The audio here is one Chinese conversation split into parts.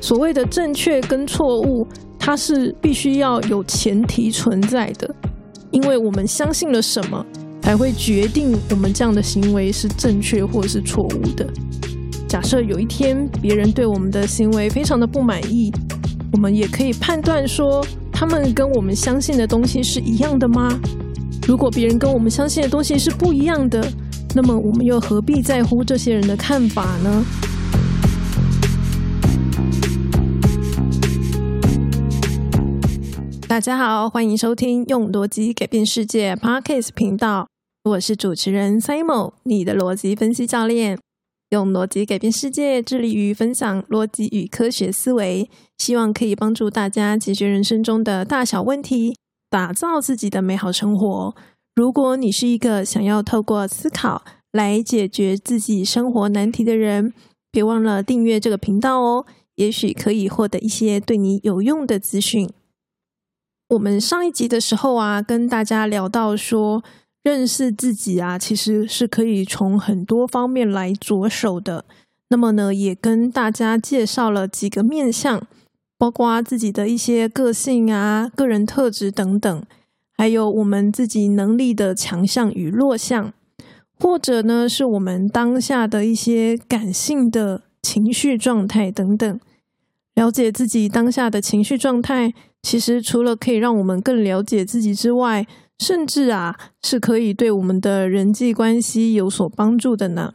所谓的正确跟错误，它是必须要有前提存在的，因为我们相信了什么，才会决定我们这样的行为是正确或是错误的。假设有一天别人对我们的行为非常的不满意，我们也可以判断说，他们跟我们相信的东西是一样的吗？如果别人跟我们相信的东西是不一样的，那么我们又何必在乎这些人的看法呢？大家好，欢迎收听用逻辑改变世界 Parkes 频道，我是主持人 Simon，你的逻辑分析教练。用逻辑改变世界，致力于分享逻辑与科学思维，希望可以帮助大家解决人生中的大小问题，打造自己的美好生活。如果你是一个想要透过思考来解决自己生活难题的人，别忘了订阅这个频道哦，也许可以获得一些对你有用的资讯。我们上一集的时候啊，跟大家聊到说。认识自己啊，其实是可以从很多方面来着手的。那么呢，也跟大家介绍了几个面向，包括自己的一些个性啊、个人特质等等，还有我们自己能力的强项与弱项，或者呢，是我们当下的一些感性的情绪状态等等。了解自己当下的情绪状态，其实除了可以让我们更了解自己之外，甚至啊，是可以对我们的人际关系有所帮助的呢。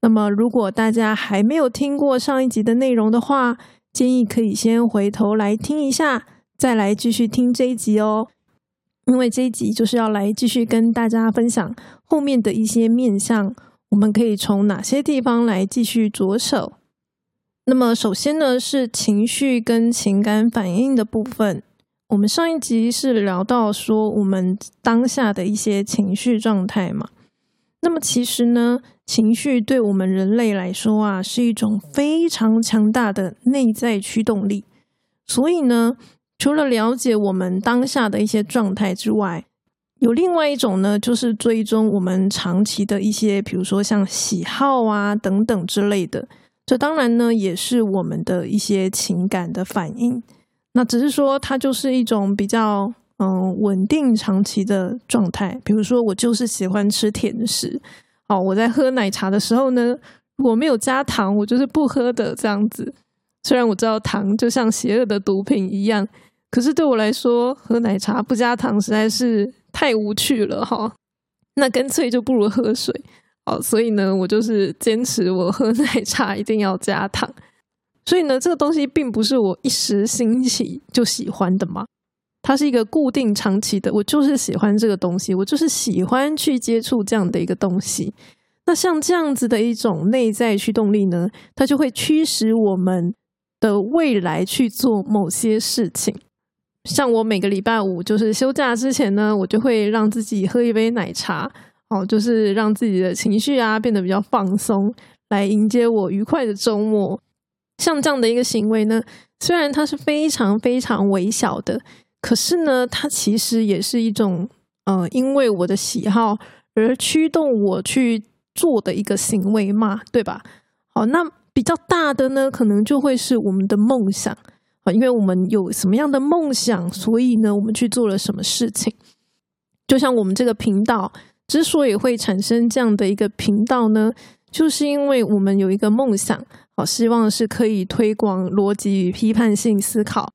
那么，如果大家还没有听过上一集的内容的话，建议可以先回头来听一下，再来继续听这一集哦。因为这一集就是要来继续跟大家分享后面的一些面向，我们可以从哪些地方来继续着手。那么，首先呢，是情绪跟情感反应的部分。我们上一集是聊到说我们当下的一些情绪状态嘛，那么其实呢，情绪对我们人类来说啊，是一种非常强大的内在驱动力。所以呢，除了了解我们当下的一些状态之外，有另外一种呢，就是追踪我们长期的一些，比如说像喜好啊等等之类的。这当然呢，也是我们的一些情感的反应。那只是说，它就是一种比较嗯稳定长期的状态。比如说，我就是喜欢吃甜食。哦，我在喝奶茶的时候呢，如果没有加糖，我就是不喝的这样子。虽然我知道糖就像邪恶的毒品一样，可是对我来说，喝奶茶不加糖实在是太无趣了哈。那干脆就不如喝水。哦，所以呢，我就是坚持我喝奶茶一定要加糖。所以呢，这个东西并不是我一时兴起就喜欢的嘛，它是一个固定长期的。我就是喜欢这个东西，我就是喜欢去接触这样的一个东西。那像这样子的一种内在驱动力呢，它就会驱使我们的未来去做某些事情。像我每个礼拜五就是休假之前呢，我就会让自己喝一杯奶茶，哦，就是让自己的情绪啊变得比较放松，来迎接我愉快的周末。像这样的一个行为呢，虽然它是非常非常微小的，可是呢，它其实也是一种呃，因为我的喜好而驱动我去做的一个行为嘛，对吧？好，那比较大的呢，可能就会是我们的梦想啊，因为我们有什么样的梦想，所以呢，我们去做了什么事情。就像我们这个频道之所以会产生这样的一个频道呢，就是因为我们有一个梦想。好，希望是可以推广逻辑与批判性思考。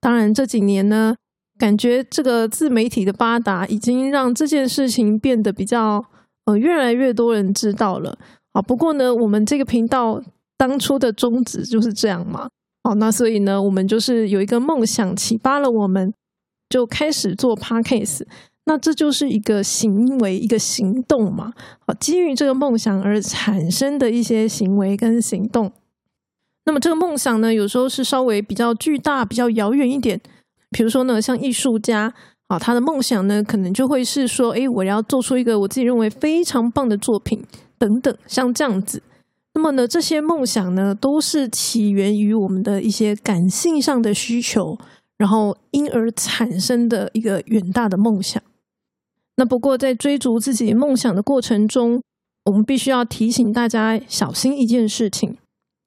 当然，这几年呢，感觉这个自媒体的发达，已经让这件事情变得比较呃，越来越多人知道了。好，不过呢，我们这个频道当初的宗旨就是这样嘛。好，那所以呢，我们就是有一个梦想启发了我们，就开始做 podcast。那这就是一个行为，一个行动嘛。好，基于这个梦想而产生的一些行为跟行动。那么这个梦想呢，有时候是稍微比较巨大、比较遥远一点。比如说呢，像艺术家啊，他的梦想呢，可能就会是说，哎，我要做出一个我自己认为非常棒的作品等等，像这样子。那么呢，这些梦想呢，都是起源于我们的一些感性上的需求，然后因而产生的一个远大的梦想。那不过在追逐自己梦想的过程中，我们必须要提醒大家小心一件事情。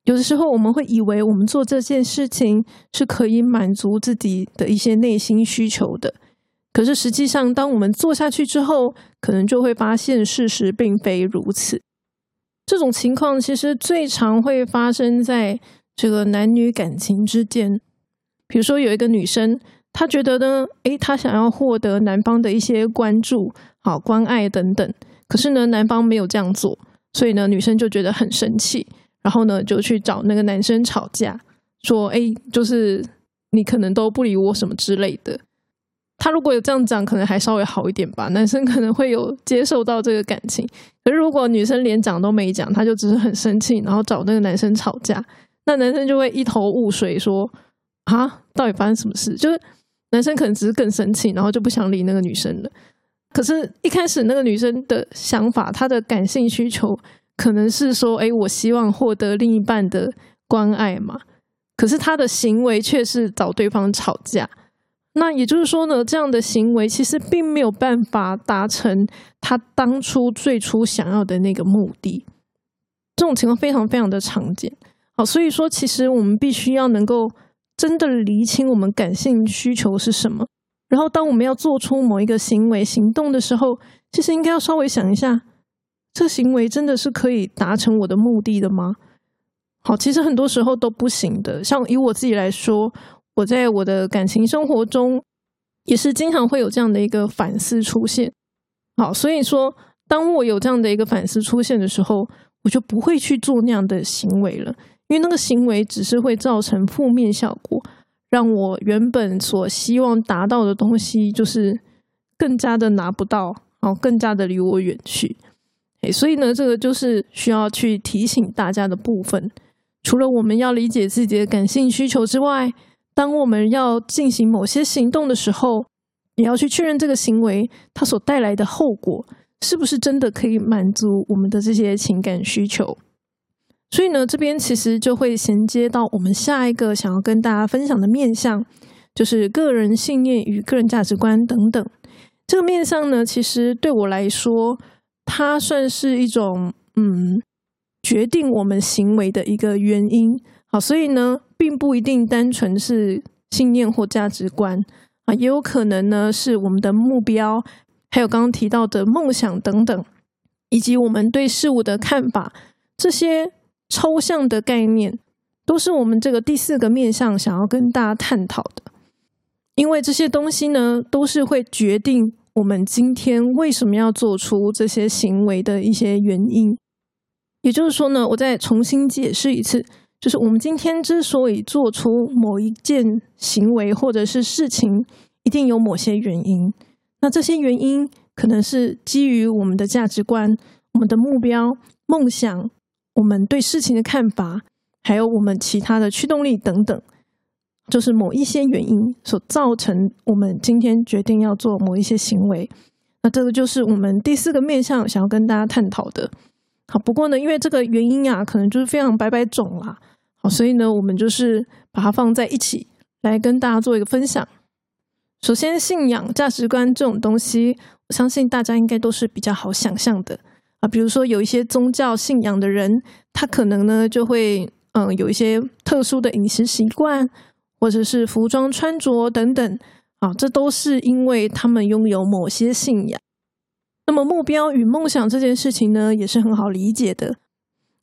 有的时候我们会以为我们做这件事情是可以满足自己的一些内心需求的，可是实际上，当我们做下去之后，可能就会发现事实并非如此。这种情况其实最常会发生在这个男女感情之间。比如说，有一个女生，她觉得呢，诶，她想要获得男方的一些关注、好关爱等等，可是呢，男方没有这样做，所以呢，女生就觉得很生气。然后呢，就去找那个男生吵架，说：“哎，就是你可能都不理我什么之类的。”他如果有这样讲，可能还稍微好一点吧。男生可能会有接受到这个感情。可是如果女生连讲都没讲，他就只是很生气，然后找那个男生吵架，那男生就会一头雾水，说：“啊，到底发生什么事？”就是男生可能只是更生气，然后就不想理那个女生了。可是，一开始那个女生的想法，她的感性需求。可能是说，哎，我希望获得另一半的关爱嘛。可是她的行为却是找对方吵架。那也就是说呢，这样的行为其实并没有办法达成他当初最初想要的那个目的。这种情况非常非常的常见。好，所以说其实我们必须要能够真的厘清我们感性需求是什么。然后，当我们要做出某一个行为行动的时候，其实应该要稍微想一下。这行为真的是可以达成我的目的的吗？好，其实很多时候都不行的。像以我自己来说，我在我的感情生活中也是经常会有这样的一个反思出现。好，所以说，当我有这样的一个反思出现的时候，我就不会去做那样的行为了，因为那个行为只是会造成负面效果，让我原本所希望达到的东西，就是更加的拿不到，然后，更加的离我远去。哎，所以呢，这个就是需要去提醒大家的部分。除了我们要理解自己的感性需求之外，当我们要进行某些行动的时候，也要去确认这个行为它所带来的后果是不是真的可以满足我们的这些情感需求。所以呢，这边其实就会衔接到我们下一个想要跟大家分享的面向，就是个人信念与个人价值观等等。这个面向呢，其实对我来说。它算是一种嗯，决定我们行为的一个原因。好，所以呢，并不一定单纯是信念或价值观啊，也有可能呢是我们的目标，还有刚刚提到的梦想等等，以及我们对事物的看法，这些抽象的概念，都是我们这个第四个面向想要跟大家探讨的。因为这些东西呢，都是会决定。我们今天为什么要做出这些行为的一些原因，也就是说呢，我再重新解释一次，就是我们今天之所以做出某一件行为或者是事情，一定有某些原因。那这些原因可能是基于我们的价值观、我们的目标、梦想、我们对事情的看法，还有我们其他的驱动力等等。就是某一些原因所造成，我们今天决定要做某一些行为，那这个就是我们第四个面向想要跟大家探讨的。好，不过呢，因为这个原因啊，可能就是非常百百种啦。好，所以呢，我们就是把它放在一起来跟大家做一个分享。首先，信仰、价值观这种东西，我相信大家应该都是比较好想象的啊。比如说，有一些宗教信仰的人，他可能呢就会嗯有一些特殊的饮食习惯。或者是服装穿着等等，啊，这都是因为他们拥有某些信仰。那么目标与梦想这件事情呢，也是很好理解的。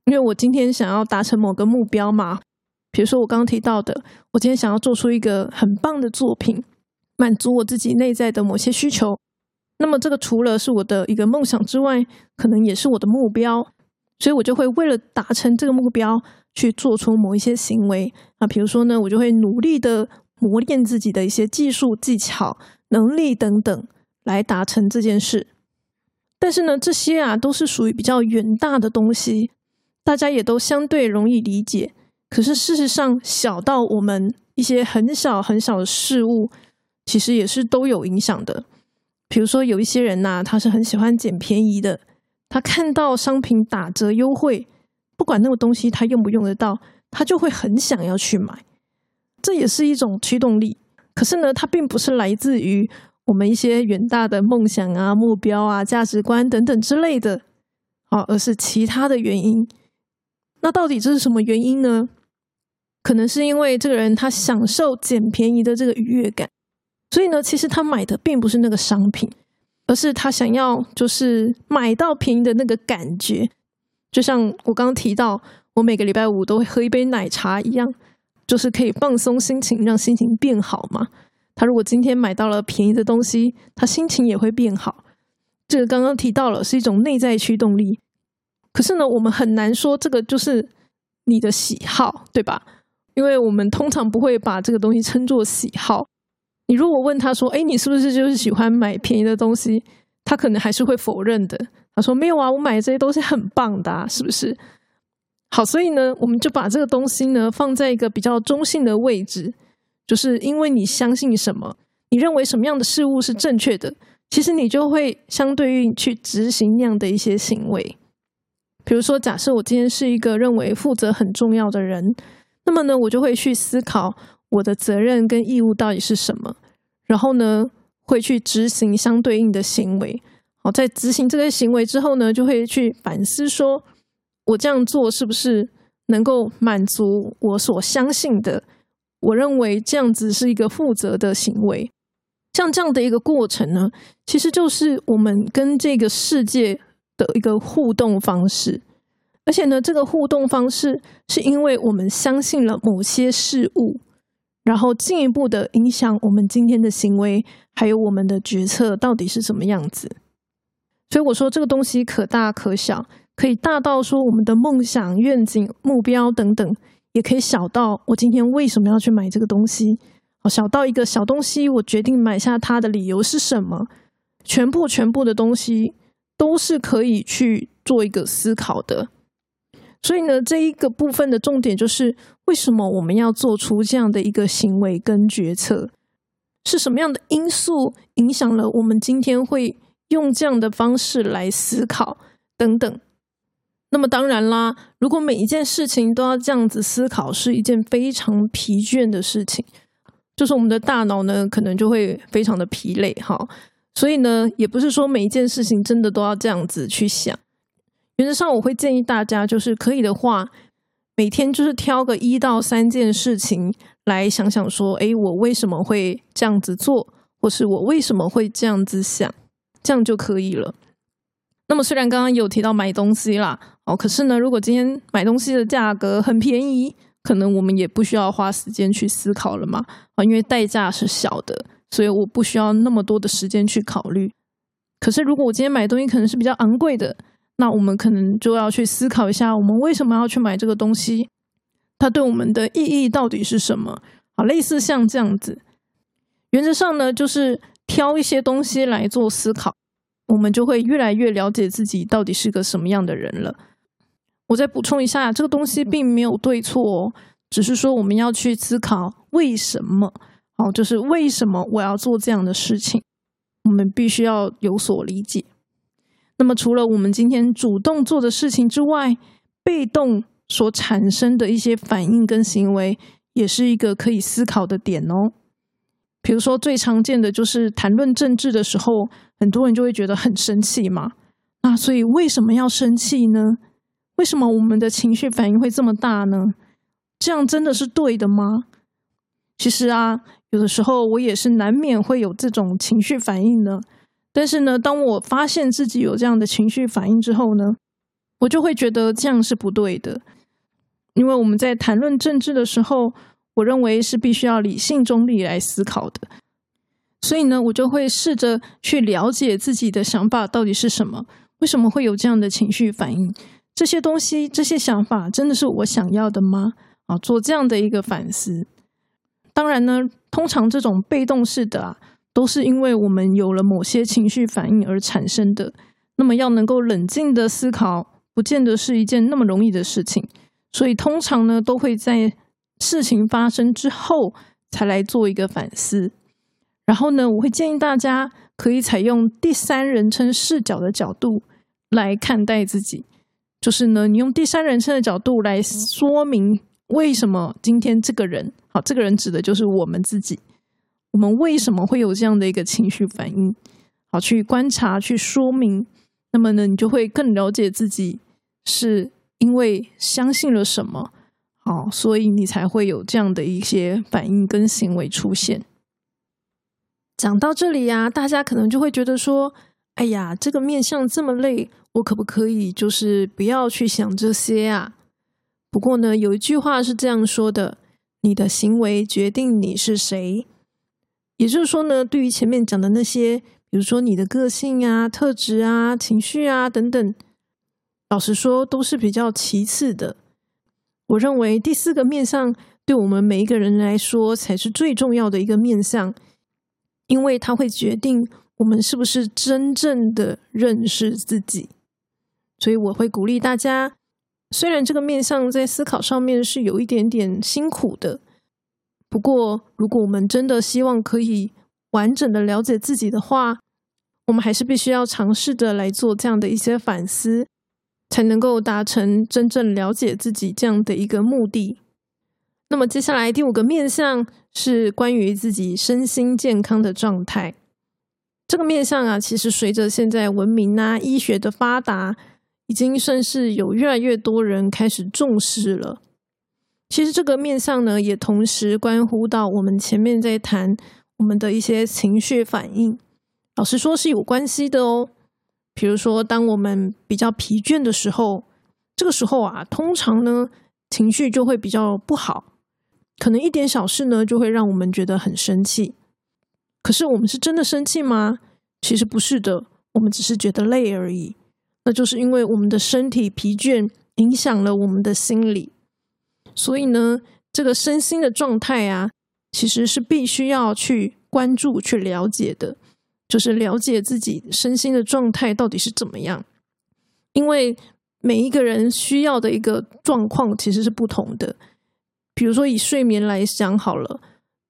因为我今天想要达成某个目标嘛，比如说我刚刚提到的，我今天想要做出一个很棒的作品，满足我自己内在的某些需求。那么这个除了是我的一个梦想之外，可能也是我的目标，所以我就会为了达成这个目标。去做出某一些行为啊，比如说呢，我就会努力的磨练自己的一些技术、技巧、能力等等，来达成这件事。但是呢，这些啊都是属于比较远大的东西，大家也都相对容易理解。可是事实上，小到我们一些很小很小的事物，其实也是都有影响的。比如说，有一些人呐，他是很喜欢捡便宜的，他看到商品打折优惠。不管那个东西他用不用得到，他就会很想要去买，这也是一种驱动力。可是呢，它并不是来自于我们一些远大的梦想啊、目标啊、价值观等等之类的，啊，而是其他的原因。那到底这是什么原因呢？可能是因为这个人他享受捡便宜的这个愉悦感，所以呢，其实他买的并不是那个商品，而是他想要就是买到便宜的那个感觉。就像我刚刚提到，我每个礼拜五都会喝一杯奶茶一样，就是可以放松心情，让心情变好嘛。他如果今天买到了便宜的东西，他心情也会变好。这个刚刚提到了是一种内在驱动力，可是呢，我们很难说这个就是你的喜好，对吧？因为我们通常不会把这个东西称作喜好。你如果问他说：“哎，你是不是就是喜欢买便宜的东西？”他可能还是会否认的。他说：“没有啊，我买这些东西很棒的，啊是不是？”好，所以呢，我们就把这个东西呢放在一个比较中性的位置，就是因为你相信什么，你认为什么样的事物是正确的。其实你就会相对于去执行那样的一些行为，比如说，假设我今天是一个认为负责很重要的人，那么呢，我就会去思考我的责任跟义务到底是什么，然后呢，会去执行相对应的行为。好，在执行这个行为之后呢，就会去反思，说我这样做是不是能够满足我所相信的，我认为这样子是一个负责的行为。像这样的一个过程呢，其实就是我们跟这个世界的一个互动方式，而且呢，这个互动方式是因为我们相信了某些事物，然后进一步的影响我们今天的行为，还有我们的决策到底是什么样子。所以我说这个东西可大可小，可以大到说我们的梦想、愿景、目标等等，也可以小到我今天为什么要去买这个东西。小到一个小东西，我决定买下它的理由是什么？全部全部的东西都是可以去做一个思考的。所以呢，这一个部分的重点就是，为什么我们要做出这样的一个行为跟决策？是什么样的因素影响了我们今天会用这样的方式来思考等等？那么当然啦，如果每一件事情都要这样子思考，是一件非常疲倦的事情。就是我们的大脑呢，可能就会非常的疲累哈，所以呢，也不是说每一件事情真的都要这样子去想。原则上，我会建议大家，就是可以的话，每天就是挑个一到三件事情来想想，说，哎，我为什么会这样子做，或是我为什么会这样子想，这样就可以了。那么，虽然刚刚有提到买东西啦，哦，可是呢，如果今天买东西的价格很便宜。可能我们也不需要花时间去思考了嘛？啊，因为代价是小的，所以我不需要那么多的时间去考虑。可是如果我今天买东西可能是比较昂贵的，那我们可能就要去思考一下，我们为什么要去买这个东西？它对我们的意义到底是什么？啊，类似像这样子，原则上呢，就是挑一些东西来做思考，我们就会越来越了解自己到底是个什么样的人了。我再补充一下，这个东西并没有对错，哦只是说我们要去思考为什么，哦，就是为什么我要做这样的事情，我们必须要有所理解。那么，除了我们今天主动做的事情之外，被动所产生的一些反应跟行为，也是一个可以思考的点哦。比如说，最常见的就是谈论政治的时候，很多人就会觉得很生气嘛。那所以为什么要生气呢？为什么我们的情绪反应会这么大呢？这样真的是对的吗？其实啊，有的时候我也是难免会有这种情绪反应的。但是呢，当我发现自己有这样的情绪反应之后呢，我就会觉得这样是不对的。因为我们在谈论政治的时候，我认为是必须要理性中立来思考的。所以呢，我就会试着去了解自己的想法到底是什么，为什么会有这样的情绪反应。这些东西、这些想法，真的是我想要的吗？啊，做这样的一个反思。当然呢，通常这种被动式的啊，都是因为我们有了某些情绪反应而产生的。那么，要能够冷静的思考，不见得是一件那么容易的事情。所以，通常呢，都会在事情发生之后才来做一个反思。然后呢，我会建议大家可以采用第三人称视角的角度来看待自己。就是呢，你用第三人称的角度来说明为什么今天这个人，好，这个人指的就是我们自己，我们为什么会有这样的一个情绪反应？好，去观察，去说明，那么呢，你就会更了解自己是因为相信了什么，好，所以你才会有这样的一些反应跟行为出现。讲到这里呀，大家可能就会觉得说：“哎呀，这个面相这么累，我可不可以就是不要去想这些啊？”不过呢，有一句话是这样说的：“你的行为决定你是谁。”也就是说呢，对于前面讲的那些，比如说你的个性啊、特质啊、情绪啊等等。老实说，都是比较其次的。我认为第四个面相，对我们每一个人来说，才是最重要的一个面相，因为它会决定我们是不是真正的认识自己。所以，我会鼓励大家，虽然这个面相在思考上面是有一点点辛苦的，不过，如果我们真的希望可以完整的了解自己的话，我们还是必须要尝试的来做这样的一些反思。才能够达成真正了解自己这样的一个目的。那么接下来第五个面向是关于自己身心健康的状态。这个面向啊，其实随着现在文明啊、医学的发达，已经算是有越来越多人开始重视了。其实这个面向呢，也同时关乎到我们前面在谈我们的一些情绪反应。老实说，是有关系的哦。比如说，当我们比较疲倦的时候，这个时候啊，通常呢情绪就会比较不好，可能一点小事呢就会让我们觉得很生气。可是我们是真的生气吗？其实不是的，我们只是觉得累而已。那就是因为我们的身体疲倦影响了我们的心理，所以呢，这个身心的状态啊，其实是必须要去关注、去了解的。就是了解自己身心的状态到底是怎么样，因为每一个人需要的一个状况其实是不同的。比如说以睡眠来讲好了，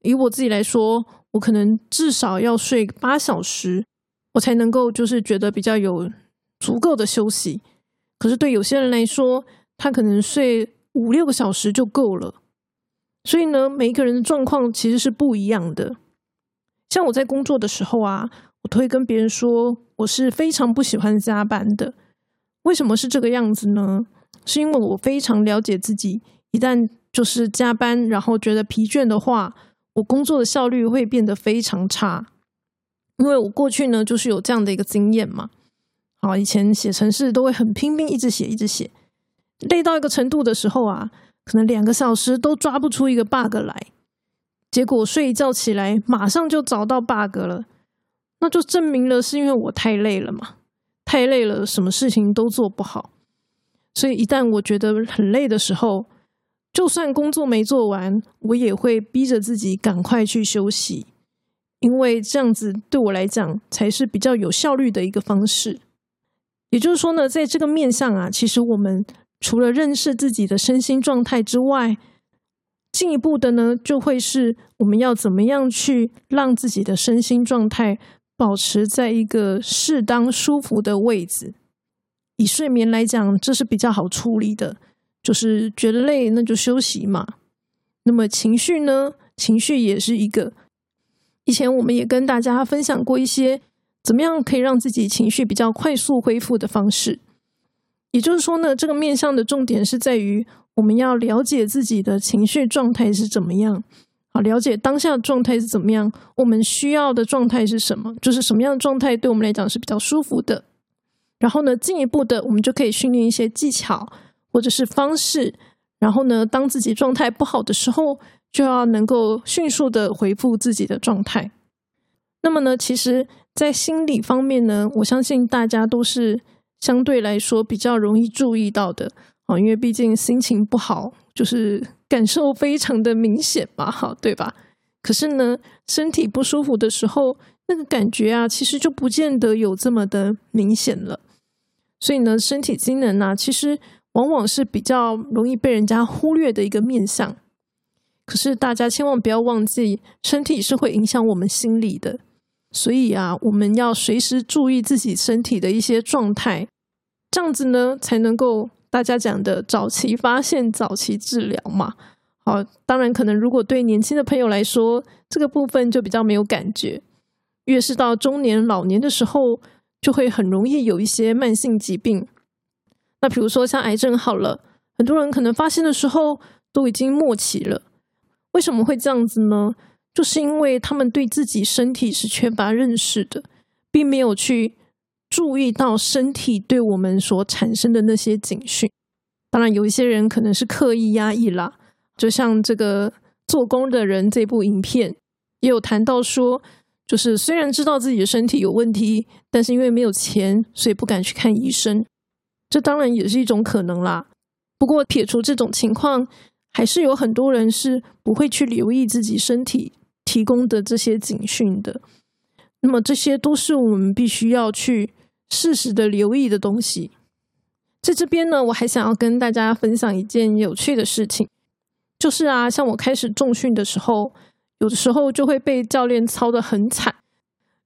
以我自己来说，我可能至少要睡八小时，我才能够就是觉得比较有足够的休息。可是对有些人来说，他可能睡五六个小时就够了。所以呢，每一个人的状况其实是不一样的。像我在工作的时候啊。我都会跟别人说，我是非常不喜欢加班的。为什么是这个样子呢？是因为我非常了解自己，一旦就是加班，然后觉得疲倦的话，我工作的效率会变得非常差。因为我过去呢，就是有这样的一个经验嘛。好，以前写程式都会很拼命，一直写，一直写，累到一个程度的时候啊，可能两个小时都抓不出一个 bug 来，结果睡一觉起来，马上就找到 bug 了。那就证明了是因为我太累了嘛，太累了，什么事情都做不好。所以一旦我觉得很累的时候，就算工作没做完，我也会逼着自己赶快去休息，因为这样子对我来讲才是比较有效率的一个方式。也就是说呢，在这个面上啊，其实我们除了认识自己的身心状态之外，进一步的呢，就会是我们要怎么样去让自己的身心状态。保持在一个适当舒服的位置。以睡眠来讲，这是比较好处理的，就是觉得累，那就休息嘛。那么情绪呢？情绪也是一个。以前我们也跟大家分享过一些怎么样可以让自己情绪比较快速恢复的方式。也就是说呢，这个面向的重点是在于我们要了解自己的情绪状态是怎么样。了解当下状态是怎么样，我们需要的状态是什么？就是什么样的状态对我们来讲是比较舒服的。然后呢，进一步的，我们就可以训练一些技巧或者是方式。然后呢，当自己状态不好的时候，就要能够迅速的回复自己的状态。那么呢，其实，在心理方面呢，我相信大家都是相对来说比较容易注意到的啊，因为毕竟心情不好就是。感受非常的明显嘛，哈，对吧？可是呢，身体不舒服的时候，那个感觉啊，其实就不见得有这么的明显了。所以呢，身体机能呢，其实往往是比较容易被人家忽略的一个面相。可是大家千万不要忘记，身体是会影响我们心理的。所以啊，我们要随时注意自己身体的一些状态，这样子呢，才能够。大家讲的早期发现、早期治疗嘛，好，当然可能如果对年轻的朋友来说，这个部分就比较没有感觉。越是到中年、老年的时候，就会很容易有一些慢性疾病。那比如说像癌症好了，很多人可能发现的时候都已经末期了。为什么会这样子呢？就是因为他们对自己身体是缺乏认识的，并没有去注意到身体对我们所产生的那些警讯。当然，有一些人可能是刻意压抑啦，就像这个做工的人这部影片也有谈到说，就是虽然知道自己的身体有问题，但是因为没有钱，所以不敢去看医生。这当然也是一种可能啦。不过撇除这种情况，还是有很多人是不会去留意自己身体提供的这些警讯的。那么这些都是我们必须要去适时的留意的东西。在这边呢，我还想要跟大家分享一件有趣的事情，就是啊，像我开始重训的时候，有的时候就会被教练操的很惨，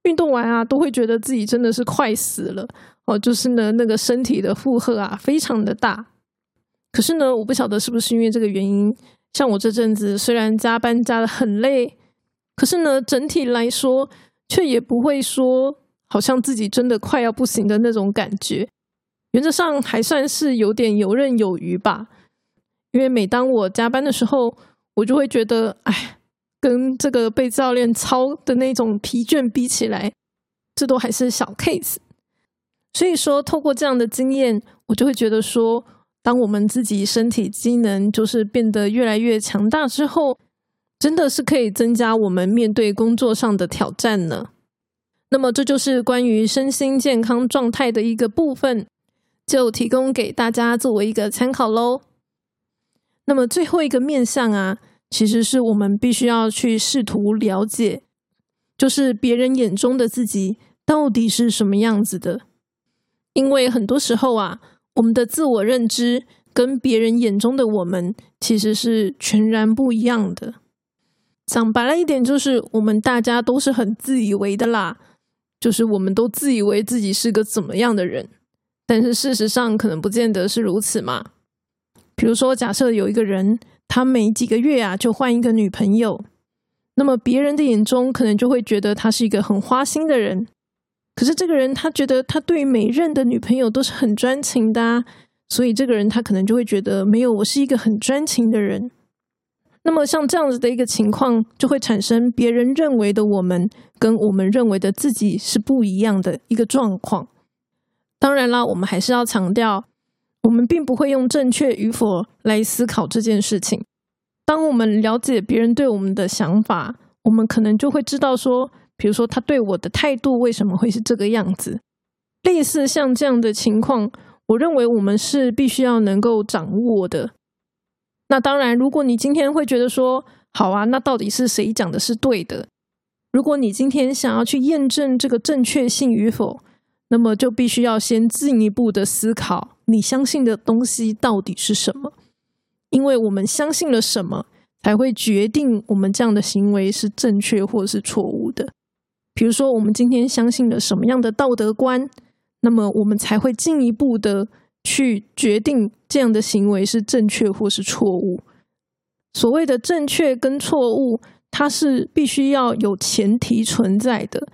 运动完啊，都会觉得自己真的是快死了。哦，就是呢，那个身体的负荷啊，非常的大。可是呢，我不晓得是不是因为这个原因，像我这阵子虽然加班加的很累，可是呢，整体来说却也不会说好像自己真的快要不行的那种感觉。原则上还算是有点游刃有余吧。因为每当我加班的时候，我就会觉得，哎，跟这个被教练操的那种疲倦比起来，这都还是小 case。所以说，透过这样的经验，我就会觉得说，当我们自己身体机能就是变得越来越强大之后，真的是可以增加我们面对工作上的挑战呢。那么，这就是关于身心健康状态的一个部分，就提供给大家作为一个参考喽。那么，最后一个面向啊，其实是我们必须要去试图了解，就是别人眼中的自己到底是什么样子的。因为很多时候啊，我们的自我认知跟别人眼中的我们其实是全然不一样的。讲白了一点，就是我们大家都是很自以为的啦，就是我们都自以为自己是个怎么样的人，但是事实上可能不见得是如此嘛。比如说，假设有一个人，他每几个月啊就换一个女朋友，那么别人的眼中可能就会觉得他是一个很花心的人。可是这个人他觉得他对每任的女朋友都是很专情的，所以这个人他可能就会觉得没有我是一个很专情的人。那么像这样子的一个情况，就会产生别人认为的我们跟我们认为的自己是不一样的一个状况。当然啦，我们还是要强调，我们并不会用正确与否来思考这件事情。当我们了解别人对我们的想法，我们可能就会知道说。比如说，他对我的态度为什么会是这个样子？类似像这样的情况，我认为我们是必须要能够掌握的。那当然，如果你今天会觉得说，好啊，那到底是谁讲的是对的？如果你今天想要去验证这个正确性与否，那么就必须要先进一步的思考，你相信的东西到底是什么？因为我们相信了什么，才会决定我们这样的行为是正确或是错误的。比如说，我们今天相信了什么样的道德观，那么我们才会进一步的去决定这样的行为是正确或是错误。所谓的正确跟错误，它是必须要有前提存在的。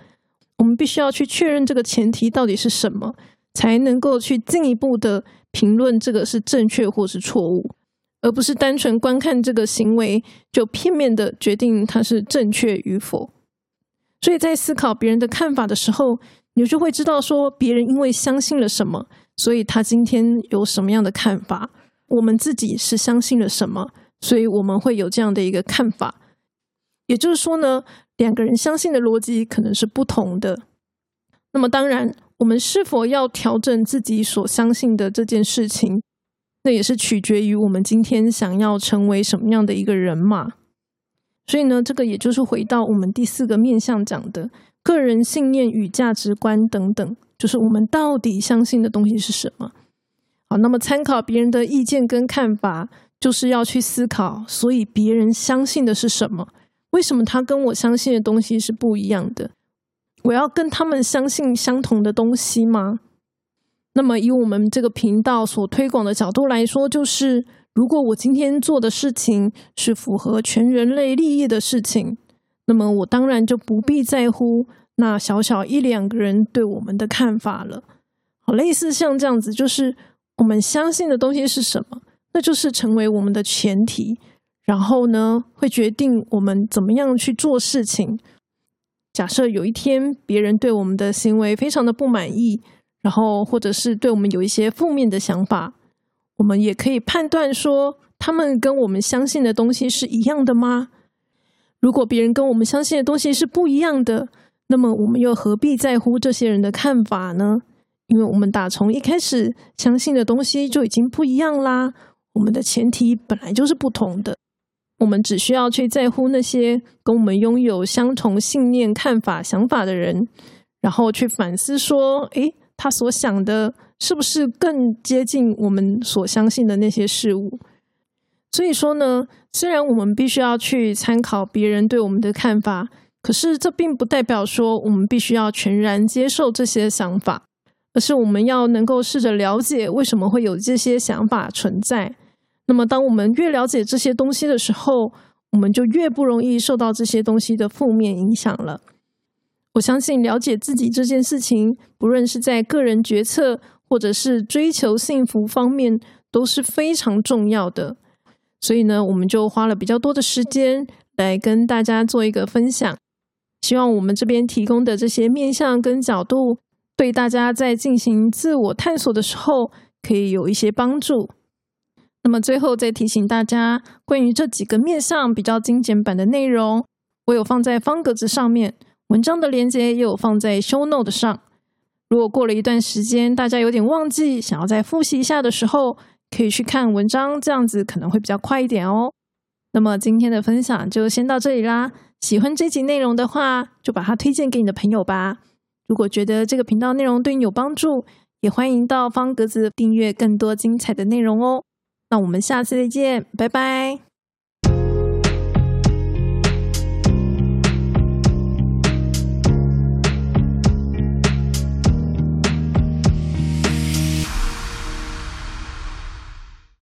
我们必须要去确认这个前提到底是什么，才能够去进一步的评论这个是正确或是错误，而不是单纯观看这个行为就片面的决定它是正确与否。所以在思考别人的看法的时候，你就会知道说，别人因为相信了什么，所以他今天有什么样的看法。我们自己是相信了什么，所以我们会有这样的一个看法。也就是说呢，两个人相信的逻辑可能是不同的。那么当然，我们是否要调整自己所相信的这件事情，那也是取决于我们今天想要成为什么样的一个人嘛。所以呢，这个也就是回到我们第四个面向讲的个人信念与价值观等等，就是我们到底相信的东西是什么。好，那么参考别人的意见跟看法，就是要去思考，所以别人相信的是什么？为什么他跟我相信的东西是不一样的？我要跟他们相信相同的东西吗？那么以我们这个频道所推广的角度来说，就是。如果我今天做的事情是符合全人类利益的事情，那么我当然就不必在乎那小小一两个人对我们的看法了。好，类似像这样子，就是我们相信的东西是什么，那就是成为我们的前提。然后呢，会决定我们怎么样去做事情。假设有一天别人对我们的行为非常的不满意，然后或者是对我们有一些负面的想法，我们也可以判断说，他们跟我们相信的东西是一样的吗？如果别人跟我们相信的东西是不一样的，那么我们又何必在乎这些人的看法呢？因为我们打从一开始相信的东西就已经不一样啦，我们的前提本来就是不同的。我们只需要去在乎那些跟我们拥有相同信念、看法、想法的人，然后去反思说：诶，他所想的是不是更接近我们所相信的那些事物？所以说呢，虽然我们必须要去参考别人对我们的看法，可是这并不代表说我们必须要全然接受这些想法，而是我们要能够试着了解为什么会有这些想法存在。那么，当我们越了解这些东西的时候，我们就越不容易受到这些东西的负面影响了。我相信，了解自己这件事情，不论是在个人决策或者是追求幸福方面，都是非常重要的。所以呢，我们就花了比较多的时间来跟大家做一个分享。希望我们这边提供的这些面向跟角度，对大家在进行自我探索的时候，可以有一些帮助。那么最后再提醒大家，关于这几个面向比较精简版的内容，我有放在方格子上面，文章的连接也有放在 Show Note 上。如果过了一段时间，大家有点忘记，想要再复习一下的时候，可以去看文章，这样子可能会比较快一点哦。那么今天的分享就先到这里啦。喜欢这集内容的话，就把它推荐给你的朋友吧。如果觉得这个频道内容对你有帮助，也欢迎到方格子订阅更多精彩的内容哦。那我们下次再见，拜拜。